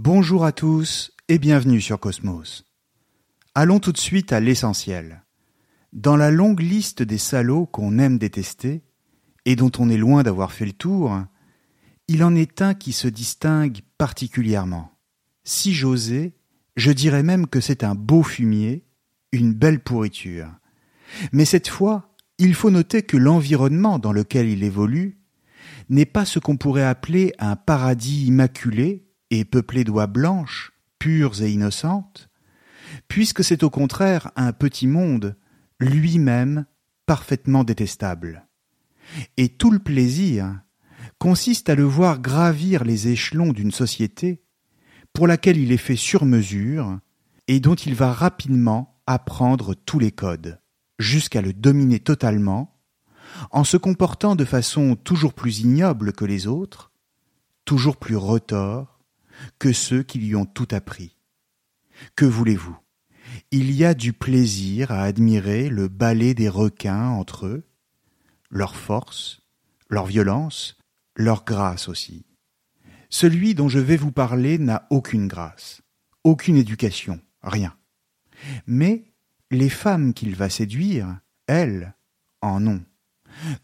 Bonjour à tous et bienvenue sur Cosmos. Allons tout de suite à l'essentiel. Dans la longue liste des salauds qu'on aime détester, et dont on est loin d'avoir fait le tour, il en est un qui se distingue particulièrement. Si j'osais, je dirais même que c'est un beau fumier, une belle pourriture. Mais cette fois, il faut noter que l'environnement dans lequel il évolue n'est pas ce qu'on pourrait appeler un paradis immaculé et peuplé d'oies blanches, pures et innocentes, puisque c'est au contraire un petit monde, lui-même parfaitement détestable. Et tout le plaisir consiste à le voir gravir les échelons d'une société pour laquelle il est fait sur mesure et dont il va rapidement apprendre tous les codes, jusqu'à le dominer totalement, en se comportant de façon toujours plus ignoble que les autres, toujours plus retors que ceux qui lui ont tout appris. Que voulez-vous? Il y a du plaisir à admirer le ballet des requins entre eux, leur force, leur violence, leur grâce aussi. Celui dont je vais vous parler n'a aucune grâce, aucune éducation, rien. Mais les femmes qu'il va séduire, elles, en ont,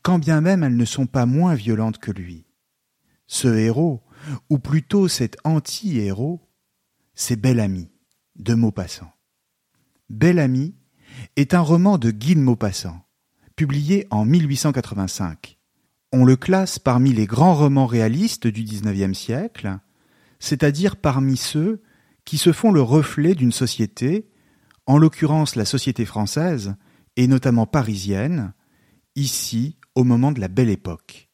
quand bien même elles ne sont pas moins violentes que lui. Ce héros, ou plutôt cet anti-héros, c'est Bel Ami, de Maupassant. Bel Ami est un roman de Guy de Maupassant, publié en 1885. On le classe parmi les grands romans réalistes du XIXe siècle, c'est-à-dire parmi ceux qui se font le reflet d'une société, en l'occurrence la société française, et notamment parisienne, ici au moment de la belle époque.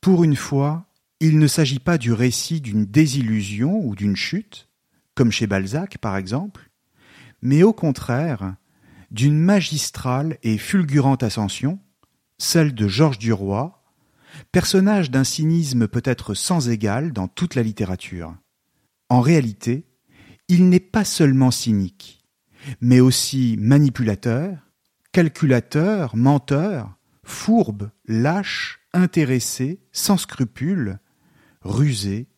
Pour une fois, il ne s'agit pas du récit d'une désillusion ou d'une chute, comme chez Balzac par exemple, mais au contraire d'une magistrale et fulgurante ascension, celle de Georges Duroy, personnage d'un cynisme peut-être sans égal dans toute la littérature. En réalité, il n'est pas seulement cynique, mais aussi manipulateur, calculateur, menteur, fourbe, lâche, intéressé, sans scrupules, rusé,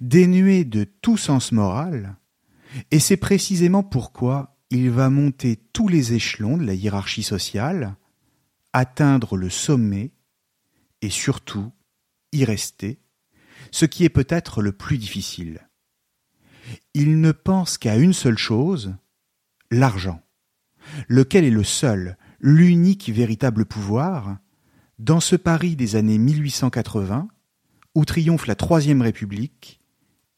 dénué de tout sens moral, et c'est précisément pourquoi il va monter tous les échelons de la hiérarchie sociale, atteindre le sommet et surtout y rester, ce qui est peut-être le plus difficile. Il ne pense qu'à une seule chose, l'argent, lequel est le seul, l'unique véritable pouvoir, dans ce Paris des années 1880, où triomphe la Troisième République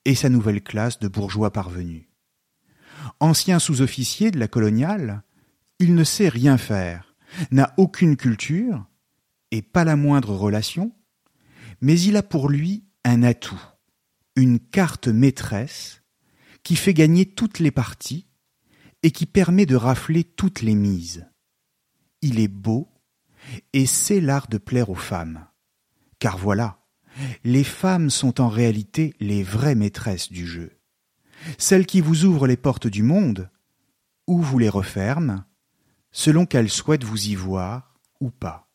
et sa nouvelle classe de bourgeois parvenus. Ancien sous-officier de la coloniale, il ne sait rien faire, n'a aucune culture, et pas la moindre relation, mais il a pour lui un atout, une carte maîtresse qui fait gagner toutes les parties et qui permet de rafler toutes les mises. Il est beau et c'est l'art de plaire aux femmes. Car voilà, les femmes sont en réalité les vraies maîtresses du jeu celles qui vous ouvrent les portes du monde, ou vous les referment, selon qu'elles souhaitent vous y voir ou pas.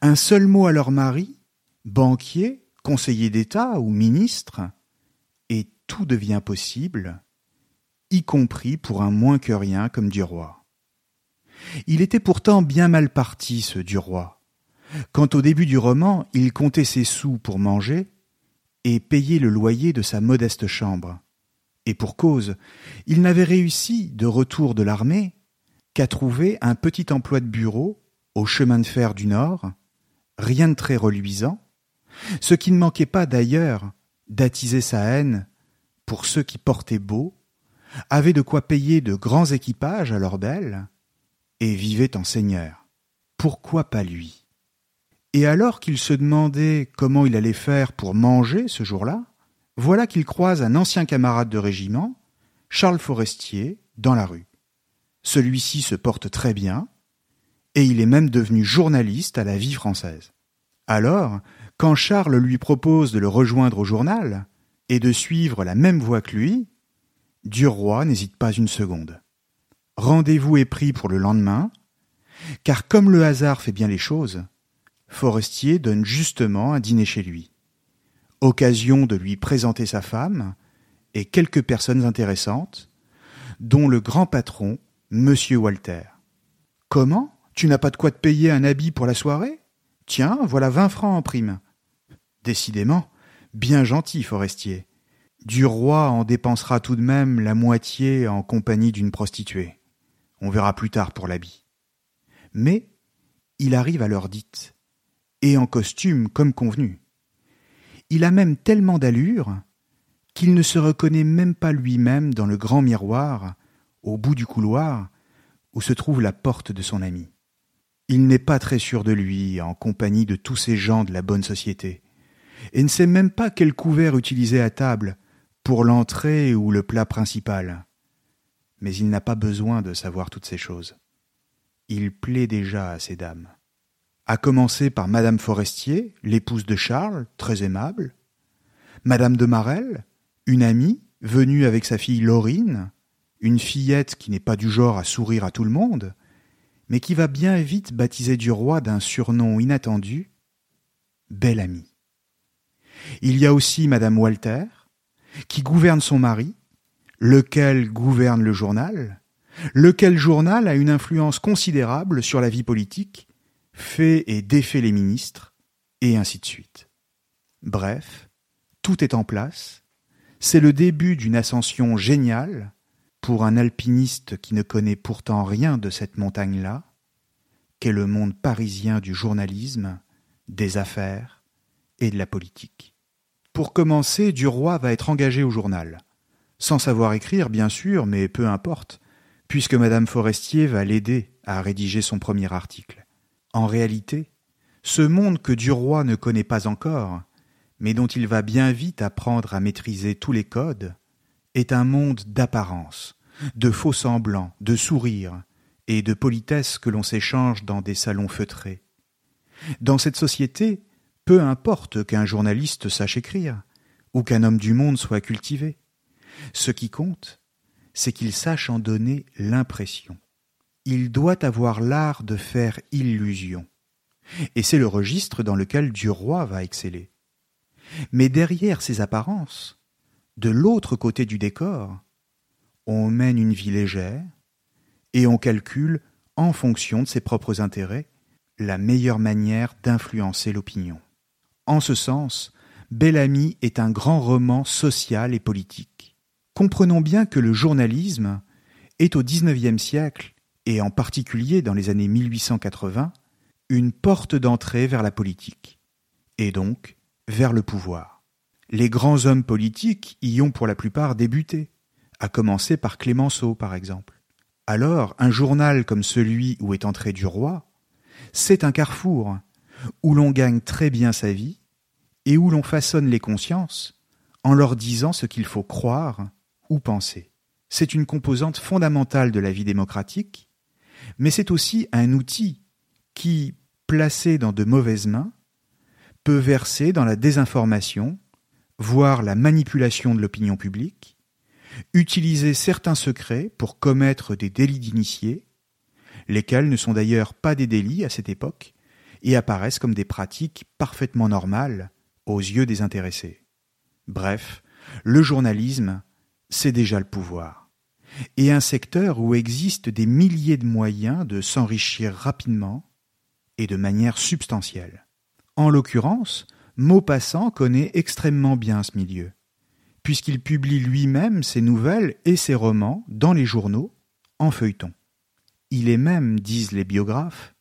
Un seul mot à leur mari, banquier, conseiller d'État ou ministre, et tout devient possible, y compris pour un moins que rien comme du roi. Il était pourtant bien mal parti, ce du roi. Quand au début du roman il comptait ses sous pour manger, et payer le loyer de sa modeste chambre. Et pour cause, il n'avait réussi, de retour de l'armée, qu'à trouver un petit emploi de bureau au chemin de fer du Nord, rien de très reluisant, ce qui ne manquait pas d'ailleurs d'attiser sa haine pour ceux qui portaient beau, avaient de quoi payer de grands équipages à leurs et vivaient en seigneur. Pourquoi pas lui? Et alors qu'il se demandait comment il allait faire pour manger ce jour-là, voilà qu'il croise un ancien camarade de régiment, Charles Forestier, dans la rue. Celui-ci se porte très bien, et il est même devenu journaliste à la vie française. Alors, quand Charles lui propose de le rejoindre au journal et de suivre la même voie que lui, Duroy n'hésite pas une seconde. Rendez-vous est pris pour le lendemain, car comme le hasard fait bien les choses, Forestier donne justement un dîner chez lui. Occasion de lui présenter sa femme et quelques personnes intéressantes, dont le grand patron, Monsieur Walter. Comment? Tu n'as pas de quoi te payer un habit pour la soirée? Tiens, voilà vingt francs en prime. Décidément, bien gentil, forestier. Du roi en dépensera tout de même la moitié en compagnie d'une prostituée. On verra plus tard pour l'habit. Mais il arrive à l'heure dite, et en costume comme convenu. Il a même tellement d'allure qu'il ne se reconnaît même pas lui-même dans le grand miroir, au bout du couloir, où se trouve la porte de son ami. Il n'est pas très sûr de lui en compagnie de tous ces gens de la bonne société et ne sait même pas quel couvert utiliser à table, pour l'entrée ou le plat principal. Mais il n'a pas besoin de savoir toutes ces choses. Il plaît déjà à ces dames. À commencer par Madame Forestier, l'épouse de Charles, très aimable, Madame de Marelle, une amie, venue avec sa fille Laurine, une fillette qui n'est pas du genre à sourire à tout le monde, mais qui va bien vite baptiser du roi d'un surnom inattendu, Belle Amie. Il y a aussi Madame Walter, qui gouverne son mari, lequel gouverne le journal, lequel journal a une influence considérable sur la vie politique, fait et défait les ministres, et ainsi de suite. Bref, tout est en place, c'est le début d'une ascension géniale pour un alpiniste qui ne connaît pourtant rien de cette montagne-là, qu'est le monde parisien du journalisme, des affaires et de la politique. Pour commencer, Duroy va être engagé au journal. Sans savoir écrire, bien sûr, mais peu importe, puisque Madame Forestier va l'aider à rédiger son premier article. En réalité, ce monde que Duroy ne connaît pas encore, mais dont il va bien vite apprendre à maîtriser tous les codes, est un monde d'apparence, de faux semblants, de sourires et de politesse que l'on s'échange dans des salons feutrés. Dans cette société, peu importe qu'un journaliste sache écrire, ou qu'un homme du monde soit cultivé. Ce qui compte, c'est qu'il sache en donner l'impression. Il doit avoir l'art de faire illusion. Et c'est le registre dans lequel Duroy va exceller. Mais derrière ces apparences, de l'autre côté du décor, on mène une vie légère, et on calcule, en fonction de ses propres intérêts, la meilleure manière d'influencer l'opinion. En ce sens, Bellamy est un grand roman social et politique. Comprenons bien que le journalisme est au XIXe siècle, et en particulier dans les années 1880, une porte d'entrée vers la politique, et donc vers le pouvoir. Les grands hommes politiques y ont pour la plupart débuté, à commencer par Clémenceau par exemple. Alors, un journal comme celui où est entré du roi, c'est un carrefour, où l'on gagne très bien sa vie et où l'on façonne les consciences en leur disant ce qu'il faut croire ou penser. C'est une composante fondamentale de la vie démocratique, mais c'est aussi un outil qui, placé dans de mauvaises mains, peut verser dans la désinformation, voire la manipulation de l'opinion publique, utiliser certains secrets pour commettre des délits d'initiés, lesquels ne sont d'ailleurs pas des délits à cette époque, et apparaissent comme des pratiques parfaitement normales aux yeux des intéressés. Bref, le journalisme, c'est déjà le pouvoir. Et un secteur où existent des milliers de moyens de s'enrichir rapidement et de manière substantielle. En l'occurrence, Maupassant connaît extrêmement bien ce milieu, puisqu'il publie lui-même ses nouvelles et ses romans dans les journaux, en feuilleton. Il est même, disent les biographes,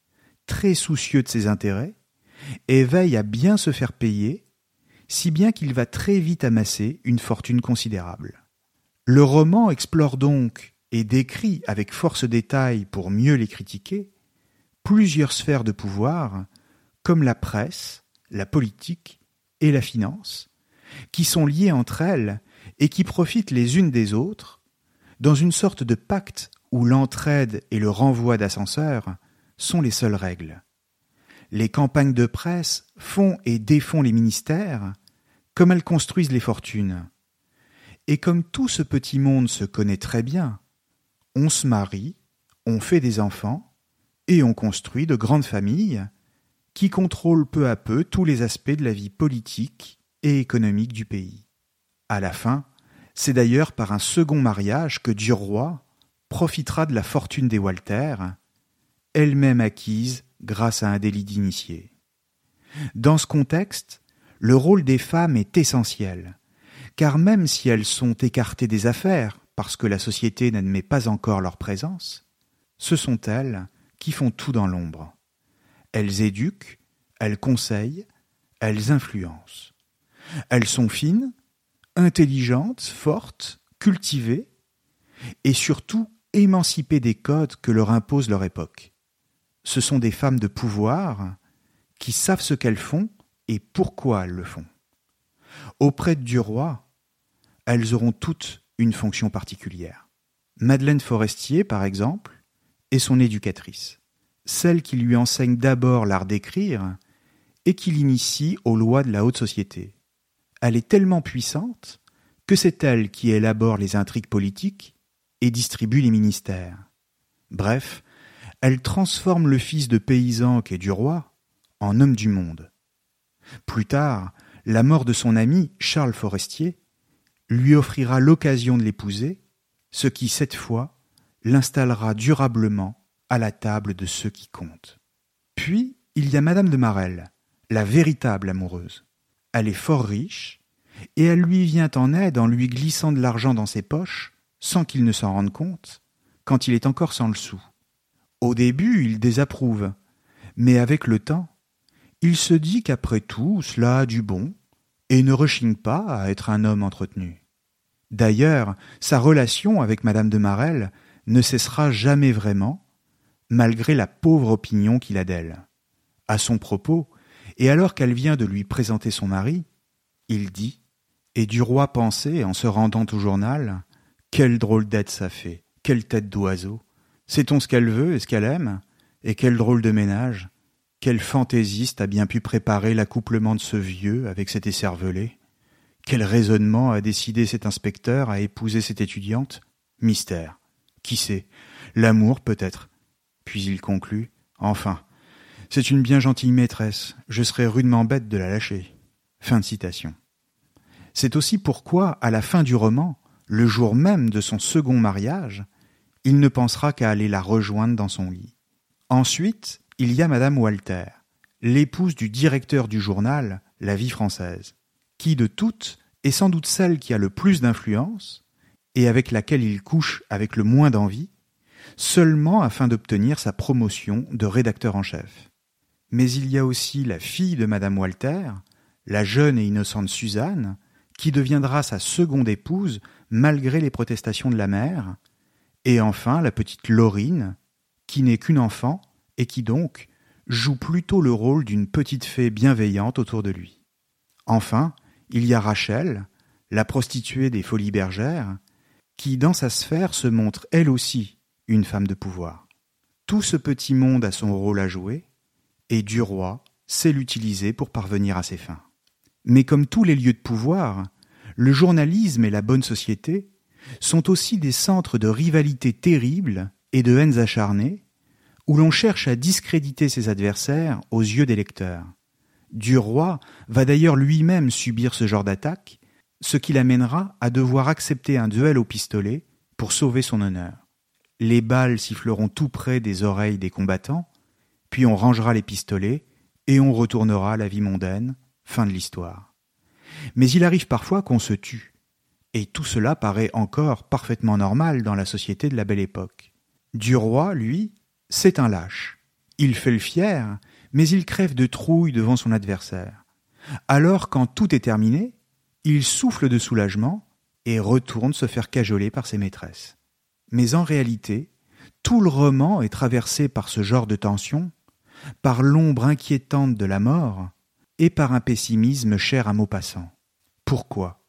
très soucieux de ses intérêts, et veille à bien se faire payer, si bien qu'il va très vite amasser une fortune considérable. Le roman explore donc et décrit avec force détail pour mieux les critiquer plusieurs sphères de pouvoir, comme la presse, la politique et la finance, qui sont liées entre elles et qui profitent les unes des autres, dans une sorte de pacte où l'entraide et le renvoi d'ascenseurs sont les seules règles. Les campagnes de presse font et défont les ministères, comme elles construisent les fortunes. Et comme tout ce petit monde se connaît très bien, on se marie, on fait des enfants, et on construit de grandes familles qui contrôlent peu à peu tous les aspects de la vie politique et économique du pays. À la fin, c'est d'ailleurs par un second mariage que Duroy profitera de la fortune des Walter, elle-même acquise grâce à un délit d'initié. Dans ce contexte, le rôle des femmes est essentiel, car même si elles sont écartées des affaires parce que la société n'admet pas encore leur présence, ce sont elles qui font tout dans l'ombre. Elles éduquent, elles conseillent, elles influencent. Elles sont fines, intelligentes, fortes, cultivées, et surtout émancipées des codes que leur impose leur époque. Ce sont des femmes de pouvoir qui savent ce qu'elles font et pourquoi elles le font. Auprès du roi, elles auront toutes une fonction particulière. Madeleine Forestier, par exemple, est son éducatrice celle qui lui enseigne d'abord l'art d'écrire et qui l'initie aux lois de la haute société. Elle est tellement puissante que c'est elle qui élabore les intrigues politiques et distribue les ministères. Bref, elle transforme le fils de paysan qu'est du roi en homme du monde. Plus tard, la mort de son ami Charles Forestier lui offrira l'occasion de l'épouser, ce qui, cette fois, l'installera durablement à la table de ceux qui comptent. Puis, il y a Madame de Marelle, la véritable amoureuse. Elle est fort riche, et elle lui vient en aide en lui glissant de l'argent dans ses poches, sans qu'il ne s'en rende compte, quand il est encore sans le sou. Au début, il désapprouve, mais avec le temps, il se dit qu'après tout, cela a du bon, et ne rechigne pas à être un homme entretenu. D'ailleurs, sa relation avec Madame de Marelle ne cessera jamais vraiment, malgré la pauvre opinion qu'il a d'elle. À son propos, et alors qu'elle vient de lui présenter son mari, il dit, et du roi pensait, en se rendant au journal, quelle drôle d'être ça fait, quelle tête d'oiseau. Sait-on ce qu'elle veut et ce qu'elle aime Et quel drôle de ménage Quel fantaisiste a bien pu préparer l'accouplement de ce vieux avec cet écervelé? Quel raisonnement a décidé cet inspecteur à épouser cette étudiante? Mystère. Qui sait? L'amour peut-être puis il conclut Enfin, c'est une bien gentille maîtresse, je serais rudement bête de la lâcher. Fin de citation. C'est aussi pourquoi, à la fin du roman, le jour même de son second mariage, il ne pensera qu'à aller la rejoindre dans son lit. Ensuite, il y a Madame Walter, l'épouse du directeur du journal La Vie française, qui de toutes est sans doute celle qui a le plus d'influence, et avec laquelle il couche avec le moins d'envie, seulement afin d'obtenir sa promotion de rédacteur en chef. Mais il y a aussi la fille de Madame Walter, la jeune et innocente Suzanne, qui deviendra sa seconde épouse malgré les protestations de la mère, et enfin la petite Laurine, qui n'est qu'une enfant et qui donc joue plutôt le rôle d'une petite fée bienveillante autour de lui. Enfin, il y a Rachel, la prostituée des folies bergères, qui dans sa sphère se montre elle aussi une femme de pouvoir. Tout ce petit monde a son rôle à jouer, et du roi sait l'utiliser pour parvenir à ses fins. Mais comme tous les lieux de pouvoir, le journalisme et la bonne société sont aussi des centres de rivalité terribles et de haines acharnées, où l'on cherche à discréditer ses adversaires aux yeux des lecteurs. Du roi va d'ailleurs lui-même subir ce genre d'attaque, ce qui l'amènera à devoir accepter un duel au pistolet pour sauver son honneur les balles siffleront tout près des oreilles des combattants, puis on rangera les pistolets et on retournera à la vie mondaine, Fin de l'histoire. Mais il arrive parfois qu'on se tue. Et tout cela paraît encore parfaitement normal dans la société de la belle époque. Duroy, lui, c'est un lâche. Il fait le fier, mais il crève de trouille devant son adversaire. Alors, quand tout est terminé, il souffle de soulagement et retourne se faire cajoler par ses maîtresses. Mais en réalité, tout le roman est traversé par ce genre de tension, par l'ombre inquiétante de la mort et par un pessimisme cher à Maupassant. Pourquoi?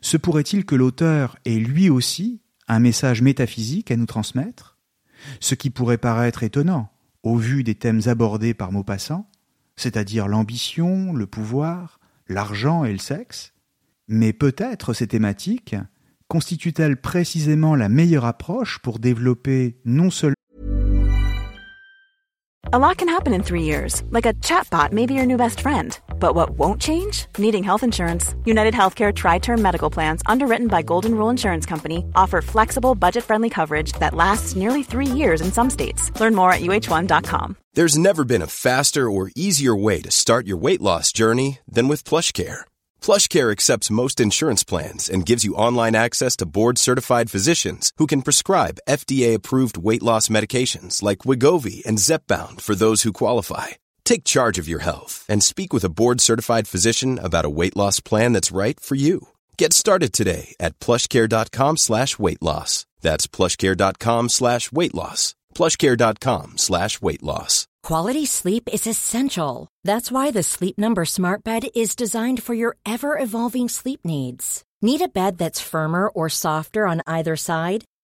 Se pourrait-il que l'auteur ait lui aussi un message métaphysique à nous transmettre? Ce qui pourrait paraître étonnant au vu des thèmes abordés par Maupassant, c'est-à-dire l'ambition, le pouvoir, l'argent et le sexe, mais peut-être ces thématiques constituent-elles précisément la meilleure approche pour développer non seulement A lot can happen in three years, like a chatbot may be your new best friend. But what won't change? Needing health insurance. United Healthcare Tri Term Medical Plans, underwritten by Golden Rule Insurance Company, offer flexible, budget friendly coverage that lasts nearly three years in some states. Learn more at uh1.com. There's never been a faster or easier way to start your weight loss journey than with PlushCare. PlushCare accepts most insurance plans and gives you online access to board-certified physicians who can prescribe FDA-approved weight loss medications like Wigovi and Zepbound for those who qualify. Take charge of your health and speak with a board-certified physician about a weight loss plan that's right for you. Get started today at plushcare.com slash weight loss. That's plushcare.com slash weight loss. plushcare.com slash weight loss. Quality sleep is essential. That's why the Sleep Number Smart Bed is designed for your ever-evolving sleep needs. Need a bed that's firmer or softer on either side?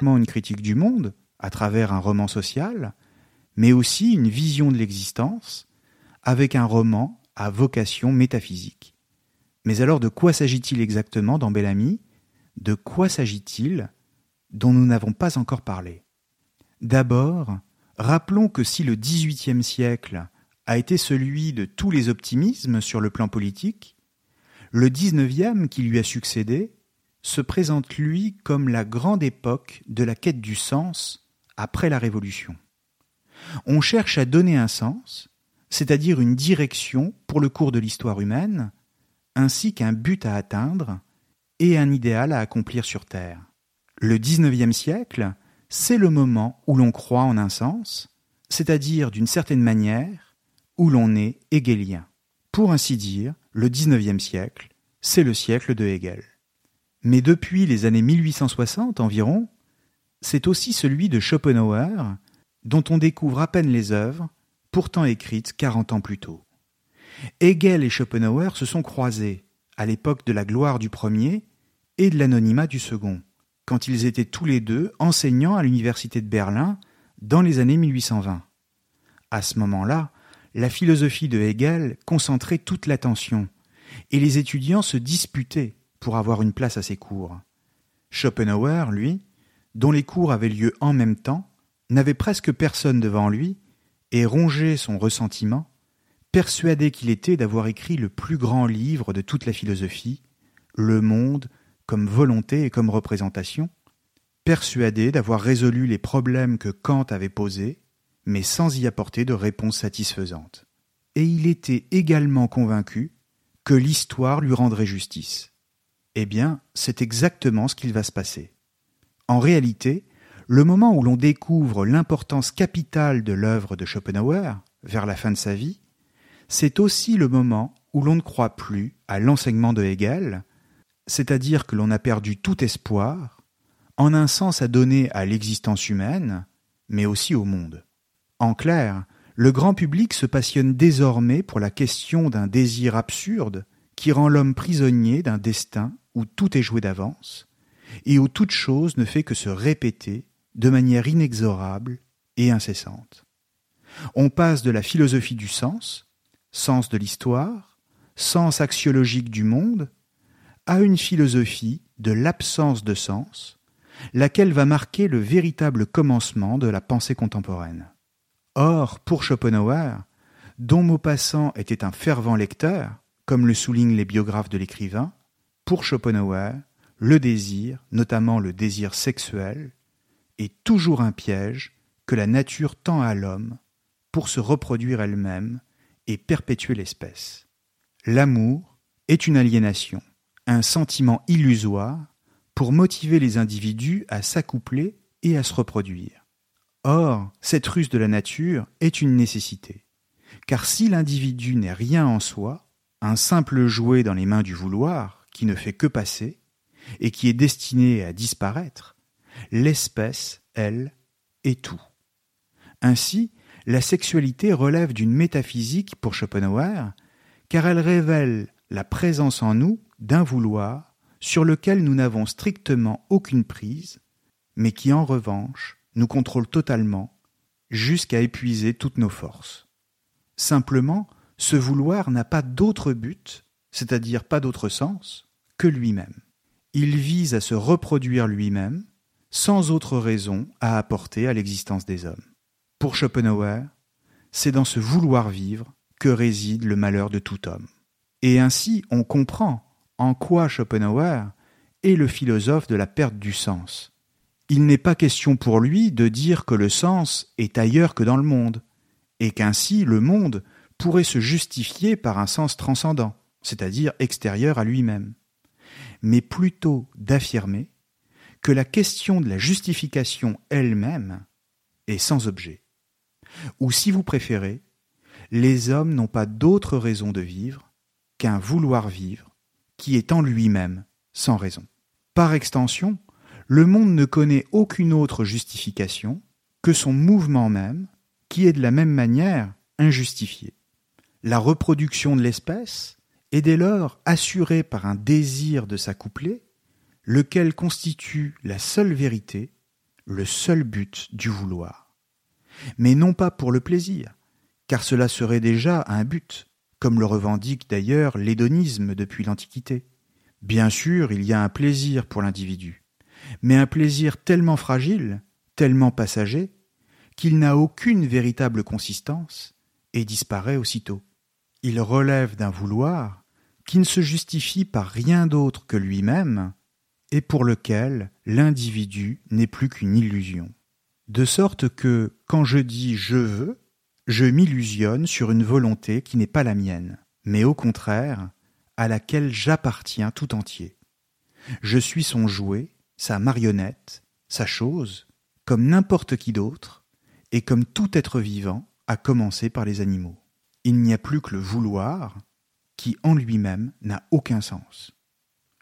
Une critique du monde, à travers un roman social, mais aussi une vision de l'existence, avec un roman à vocation métaphysique. Mais alors de quoi s'agit-il exactement dans Bellamy? De quoi s'agit-il dont nous n'avons pas encore parlé? D'abord, rappelons que si le XVIIIe siècle a été celui de tous les optimismes sur le plan politique, le XIXe qui lui a succédé se présente lui comme la grande époque de la quête du sens après la Révolution. On cherche à donner un sens, c'est-à-dire une direction pour le cours de l'histoire humaine, ainsi qu'un but à atteindre et un idéal à accomplir sur Terre. Le XIXe siècle, c'est le moment où l'on croit en un sens, c'est-à-dire d'une certaine manière, où l'on est hegelien. Pour ainsi dire, le XIXe siècle, c'est le siècle de Hegel. Mais depuis les années 1860 environ, c'est aussi celui de Schopenhauer, dont on découvre à peine les œuvres, pourtant écrites quarante ans plus tôt. Hegel et Schopenhauer se sont croisés, à l'époque de la gloire du premier et de l'anonymat du second, quand ils étaient tous les deux enseignants à l'université de Berlin dans les années 1820. À ce moment-là, la philosophie de Hegel concentrait toute l'attention, et les étudiants se disputaient pour avoir une place à ses cours. Schopenhauer, lui, dont les cours avaient lieu en même temps, n'avait presque personne devant lui et rongeait son ressentiment, persuadé qu'il était d'avoir écrit le plus grand livre de toute la philosophie, Le Monde comme volonté et comme représentation, persuadé d'avoir résolu les problèmes que Kant avait posés, mais sans y apporter de réponse satisfaisante. Et il était également convaincu que l'histoire lui rendrait justice. Eh bien, c'est exactement ce qu'il va se passer. En réalité, le moment où l'on découvre l'importance capitale de l'œuvre de Schopenhauer, vers la fin de sa vie, c'est aussi le moment où l'on ne croit plus à l'enseignement de Hegel, c'est-à-dire que l'on a perdu tout espoir, en un sens à donner à l'existence humaine, mais aussi au monde. En clair, le grand public se passionne désormais pour la question d'un désir absurde qui rend l'homme prisonnier d'un destin où tout est joué d'avance, et où toute chose ne fait que se répéter de manière inexorable et incessante. On passe de la philosophie du sens, sens de l'histoire, sens axiologique du monde, à une philosophie de l'absence de sens, laquelle va marquer le véritable commencement de la pensée contemporaine. Or, pour Schopenhauer, dont Maupassant était un fervent lecteur, comme le soulignent les biographes de l'écrivain, pour Schopenhauer, le désir, notamment le désir sexuel, est toujours un piège que la nature tend à l'homme pour se reproduire elle-même et perpétuer l'espèce. L'amour est une aliénation, un sentiment illusoire pour motiver les individus à s'accoupler et à se reproduire. Or, cette ruse de la nature est une nécessité, car si l'individu n'est rien en soi, un simple jouet dans les mains du vouloir, qui ne fait que passer, et qui est destiné à disparaître, l'espèce, elle, est tout. Ainsi, la sexualité relève d'une métaphysique pour Schopenhauer, car elle révèle la présence en nous d'un vouloir sur lequel nous n'avons strictement aucune prise, mais qui en revanche nous contrôle totalement jusqu'à épuiser toutes nos forces. Simplement, ce vouloir n'a pas d'autre but, c'est-à-dire pas d'autre sens, que lui-même. Il vise à se reproduire lui-même, sans autre raison à apporter à l'existence des hommes. Pour Schopenhauer, c'est dans ce vouloir vivre que réside le malheur de tout homme. Et ainsi on comprend en quoi Schopenhauer est le philosophe de la perte du sens. Il n'est pas question pour lui de dire que le sens est ailleurs que dans le monde, et qu'ainsi le monde pourrait se justifier par un sens transcendant, c'est-à-dire extérieur à lui-même, mais plutôt d'affirmer que la question de la justification elle-même est sans objet. Ou si vous préférez, les hommes n'ont pas d'autre raison de vivre qu'un vouloir vivre qui est en lui-même sans raison. Par extension, le monde ne connaît aucune autre justification que son mouvement même, qui est de la même manière injustifié. La reproduction de l'espèce est dès lors assurée par un désir de s'accoupler, lequel constitue la seule vérité, le seul but du vouloir mais non pas pour le plaisir, car cela serait déjà un but, comme le revendique d'ailleurs l'hédonisme depuis l'Antiquité. Bien sûr, il y a un plaisir pour l'individu, mais un plaisir tellement fragile, tellement passager, qu'il n'a aucune véritable consistance et disparaît aussitôt. Il relève d'un vouloir qui ne se justifie par rien d'autre que lui-même et pour lequel l'individu n'est plus qu'une illusion de sorte que, quand je dis je veux, je m'illusionne sur une volonté qui n'est pas la mienne, mais au contraire, à laquelle j'appartiens tout entier. Je suis son jouet, sa marionnette, sa chose, comme n'importe qui d'autre, et comme tout être vivant, à commencer par les animaux. Il n'y a plus que le vouloir, qui en lui-même n'a aucun sens.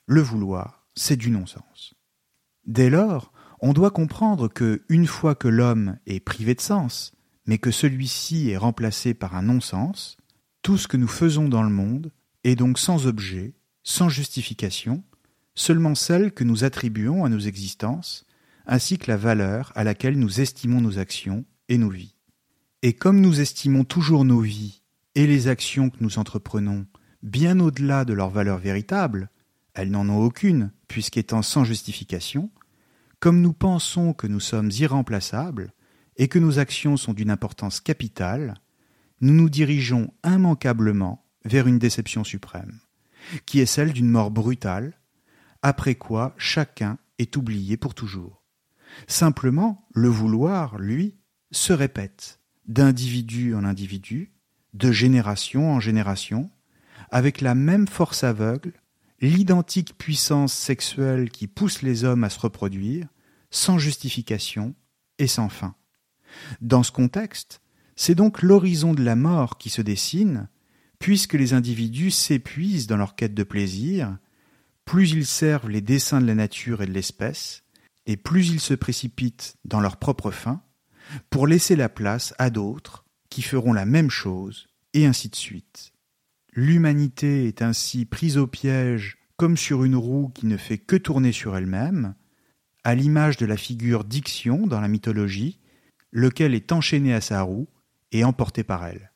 Le vouloir, c'est du non-sens. Dès lors, on doit comprendre que, une fois que l'homme est privé de sens, mais que celui-ci est remplacé par un non-sens, tout ce que nous faisons dans le monde est donc sans objet, sans justification, seulement celle que nous attribuons à nos existences, ainsi que la valeur à laquelle nous estimons nos actions et nos vies. Et comme nous estimons toujours nos vies et les actions que nous entreprenons bien au-delà de leur valeur véritable, elles n'en ont aucune, puisqu'étant sans justification, comme nous pensons que nous sommes irremplaçables et que nos actions sont d'une importance capitale, nous nous dirigeons immanquablement vers une déception suprême, qui est celle d'une mort brutale, après quoi chacun est oublié pour toujours. Simplement, le vouloir, lui, se répète, d'individu en individu, de génération en génération, avec la même force aveugle l'identique puissance sexuelle qui pousse les hommes à se reproduire, sans justification et sans fin. Dans ce contexte, c'est donc l'horizon de la mort qui se dessine, puisque les individus s'épuisent dans leur quête de plaisir, plus ils servent les desseins de la nature et de l'espèce, et plus ils se précipitent dans leur propre fin, pour laisser la place à d'autres qui feront la même chose, et ainsi de suite. L'humanité est ainsi prise au piège comme sur une roue qui ne fait que tourner sur elle-même, à l'image de la figure d'Ixion dans la mythologie, lequel est enchaîné à sa roue et emporté par elle.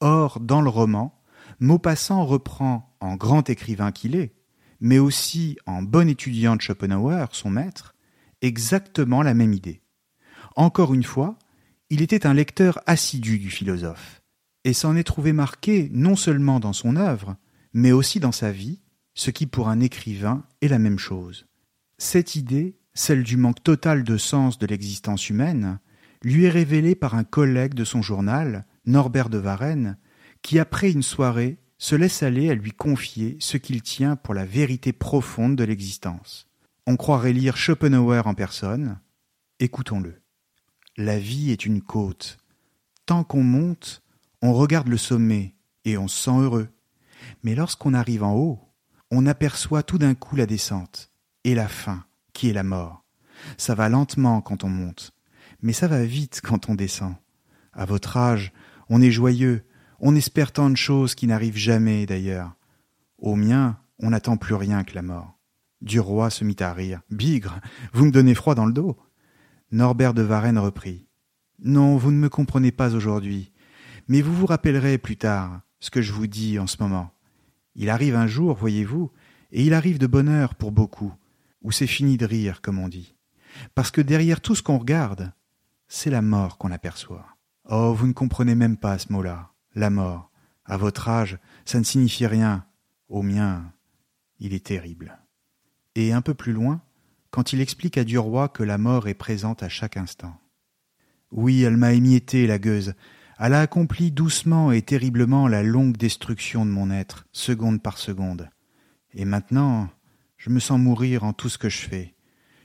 Or, dans le roman, Maupassant reprend, en grand écrivain qu'il est, mais aussi en bon étudiant de Schopenhauer, son maître, exactement la même idée. Encore une fois, il était un lecteur assidu du philosophe, et s'en est trouvé marqué non seulement dans son œuvre, mais aussi dans sa vie, ce qui pour un écrivain est la même chose. Cette idée, celle du manque total de sens de l'existence humaine, lui est révélée par un collègue de son journal, Norbert de Varenne, qui après une soirée se laisse aller à lui confier ce qu'il tient pour la vérité profonde de l'existence. On croirait lire Schopenhauer en personne. Écoutons-le. La vie est une côte. Tant qu'on monte, on regarde le sommet et on se sent heureux. Mais lorsqu'on arrive en haut, on aperçoit tout d'un coup la descente et la fin, qui est la mort. Ça va lentement quand on monte, mais ça va vite quand on descend. À votre âge, on est joyeux, on espère tant de choses qui n'arrivent jamais d'ailleurs. Au mien, on n'attend plus rien que la mort. Du roi se mit à rire. Bigre, vous me donnez froid dans le dos. Norbert de Varenne reprit. Non, vous ne me comprenez pas aujourd'hui, mais vous vous rappellerez plus tard ce que je vous dis en ce moment. Il arrive un jour, voyez-vous, et il arrive de bonne heure pour beaucoup, où c'est fini de rire, comme on dit. Parce que derrière tout ce qu'on regarde, c'est la mort qu'on aperçoit. Oh, vous ne comprenez même pas ce mot-là, la mort. À votre âge, ça ne signifie rien. Au mien, il est terrible. Et un peu plus loin, quand il explique à Duroy que la mort est présente à chaque instant. Oui, elle m'a émietté, la gueuse. Elle a accompli doucement et terriblement la longue destruction de mon être, seconde par seconde. Et maintenant, je me sens mourir en tout ce que je fais.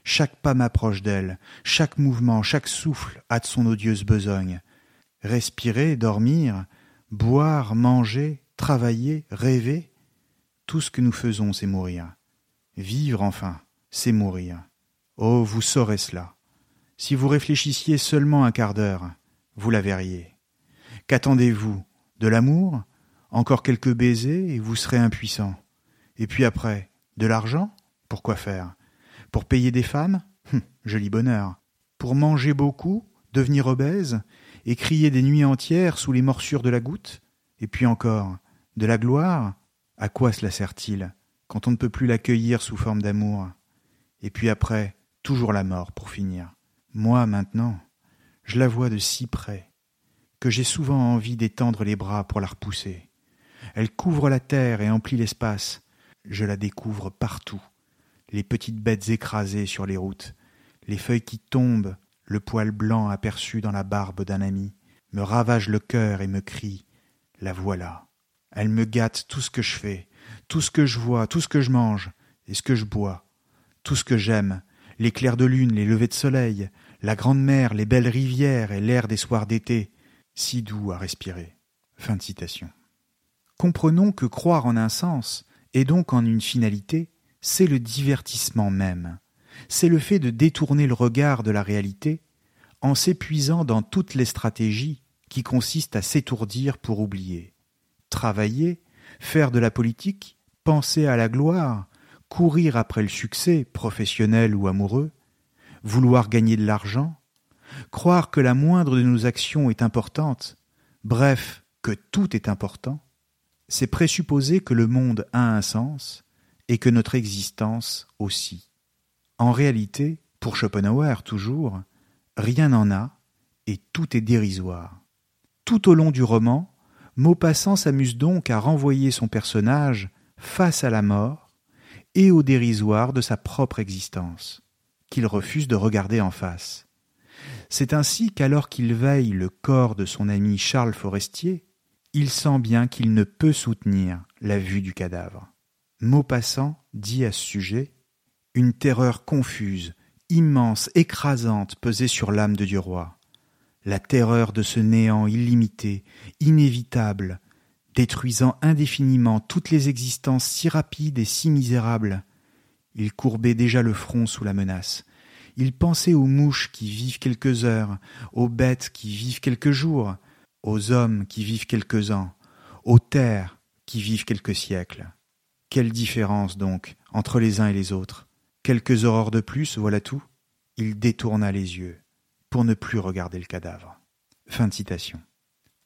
Chaque pas m'approche d'elle, chaque mouvement, chaque souffle a de son odieuse besogne. Respirer, dormir, boire, manger, travailler, rêver, tout ce que nous faisons, c'est mourir. Vivre, enfin, c'est mourir. Oh, vous saurez cela. Si vous réfléchissiez seulement un quart d'heure, vous la verriez. Qu'attendez-vous? De l'amour? Encore quelques baisers et vous serez impuissant. Et puis après, de l'argent? Pour quoi faire? Pour payer des femmes? Hum, Joli bonheur. Pour manger beaucoup? Devenir obèse? Et crier des nuits entières sous les morsures de la goutte? Et puis encore, de la gloire? À quoi cela sert-il? Quand on ne peut plus l'accueillir sous forme d'amour? Et puis après, toujours la mort pour finir. Moi, maintenant, je la vois de si près, que j'ai souvent envie d'étendre les bras pour la repousser. Elle couvre la terre et emplit l'espace. Je la découvre partout. Les petites bêtes écrasées sur les routes, les feuilles qui tombent, le poil blanc aperçu dans la barbe d'un ami, me ravagent le cœur et me crient La voilà. Elle me gâte tout ce que je fais, tout ce que je vois, tout ce que je mange, et ce que je bois, tout ce que j'aime, les clairs de lune, les levées de soleil, la grande mer, les belles rivières et l'air des soirs d'été, si doux à respirer. Fin de citation. Comprenons que croire en un sens, et donc en une finalité, c'est le divertissement même. C'est le fait de détourner le regard de la réalité en s'épuisant dans toutes les stratégies qui consistent à s'étourdir pour oublier. Travailler, faire de la politique, penser à la gloire, courir après le succès, professionnel ou amoureux, vouloir gagner de l'argent, croire que la moindre de nos actions est importante, bref, que tout est important, c'est présupposer que le monde a un sens et que notre existence aussi. En réalité, pour Schopenhauer toujours, rien n'en a et tout est dérisoire. Tout au long du roman, Maupassant s'amuse donc à renvoyer son personnage face à la mort et au dérisoire de sa propre existence, qu'il refuse de regarder en face. C'est ainsi qu'alors qu'il veille le corps de son ami Charles Forestier, il sent bien qu'il ne peut soutenir la vue du cadavre. Maupassant dit à ce sujet Une terreur confuse, immense, écrasante pesait sur l'âme de Duroy la terreur de ce néant illimité, inévitable, détruisant indéfiniment toutes les existences si rapides et si misérables. Il courbait déjà le front sous la menace. Il pensait aux mouches qui vivent quelques heures, aux bêtes qui vivent quelques jours, aux hommes qui vivent quelques ans, aux terres qui vivent quelques siècles. Quelle différence donc entre les uns et les autres. Quelques aurores de plus, voilà tout. Il détourna les yeux pour ne plus regarder le cadavre. Fin de citation.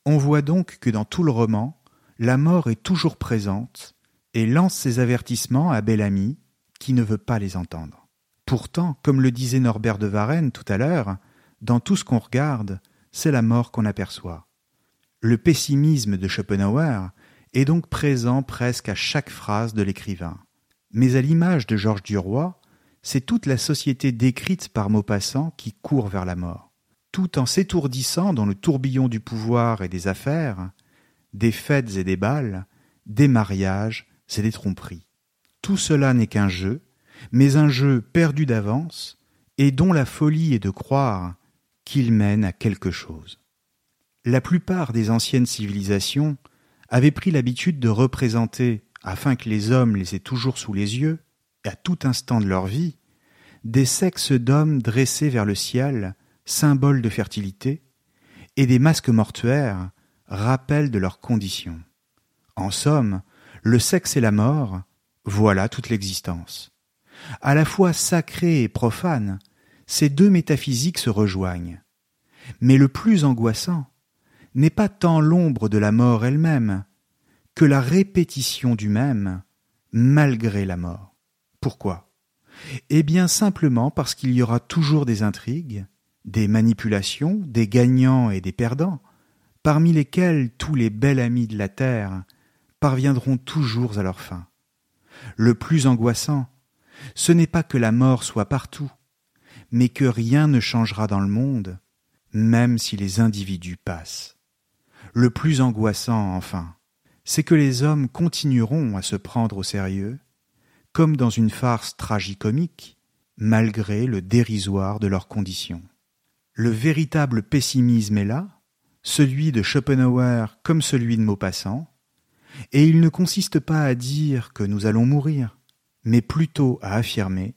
On voit donc que dans tout le roman, la mort est toujours présente et lance ses avertissements à Bellamy, qui ne veut pas les entendre. Pourtant, comme le disait Norbert de Varenne tout à l'heure, dans tout ce qu'on regarde, c'est la mort qu'on aperçoit. Le pessimisme de Schopenhauer est donc présent presque à chaque phrase de l'écrivain. Mais à l'image de Georges Duroy, c'est toute la société décrite par Maupassant qui court vers la mort. Tout en s'étourdissant dans le tourbillon du pouvoir et des affaires, des fêtes et des bals, des mariages et des tromperies. Tout cela n'est qu'un jeu, mais un jeu perdu d'avance, et dont la folie est de croire qu'il mène à quelque chose. La plupart des anciennes civilisations avaient pris l'habitude de représenter, afin que les hommes les aient toujours sous les yeux, à tout instant de leur vie, des sexes d'hommes dressés vers le ciel, symboles de fertilité, et des masques mortuaires, rappel de leurs conditions. En somme, le sexe et la mort, voilà toute l'existence. À la fois sacrée et profane, ces deux métaphysiques se rejoignent. Mais le plus angoissant n'est pas tant l'ombre de la mort elle-même que la répétition du même malgré la mort. Pourquoi? Eh bien simplement parce qu'il y aura toujours des intrigues, des manipulations, des gagnants et des perdants, parmi lesquels tous les bels amis de la terre parviendront toujours à leur fin. Le plus angoissant, ce n'est pas que la mort soit partout, mais que rien ne changera dans le monde, même si les individus passent. Le plus angoissant, enfin, c'est que les hommes continueront à se prendre au sérieux, comme dans une farce tragicomique, malgré le dérisoire de leurs conditions. Le véritable pessimisme est là, celui de Schopenhauer comme celui de Maupassant, et il ne consiste pas à dire que nous allons mourir, mais plutôt à affirmer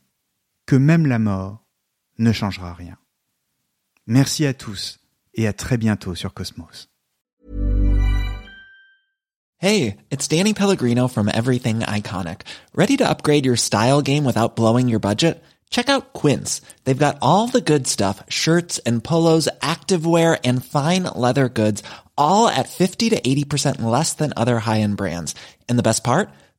que même la mort ne changera rien. Merci à tous et à très bientôt sur Cosmos. Hey, it's Danny Pellegrino from Everything Iconic. Ready to upgrade your style game without blowing your budget? Check out Quince. They've got all the good stuff, shirts and polos, activewear and fine leather goods, all at 50 to 80% less than other high-end brands. And the best part?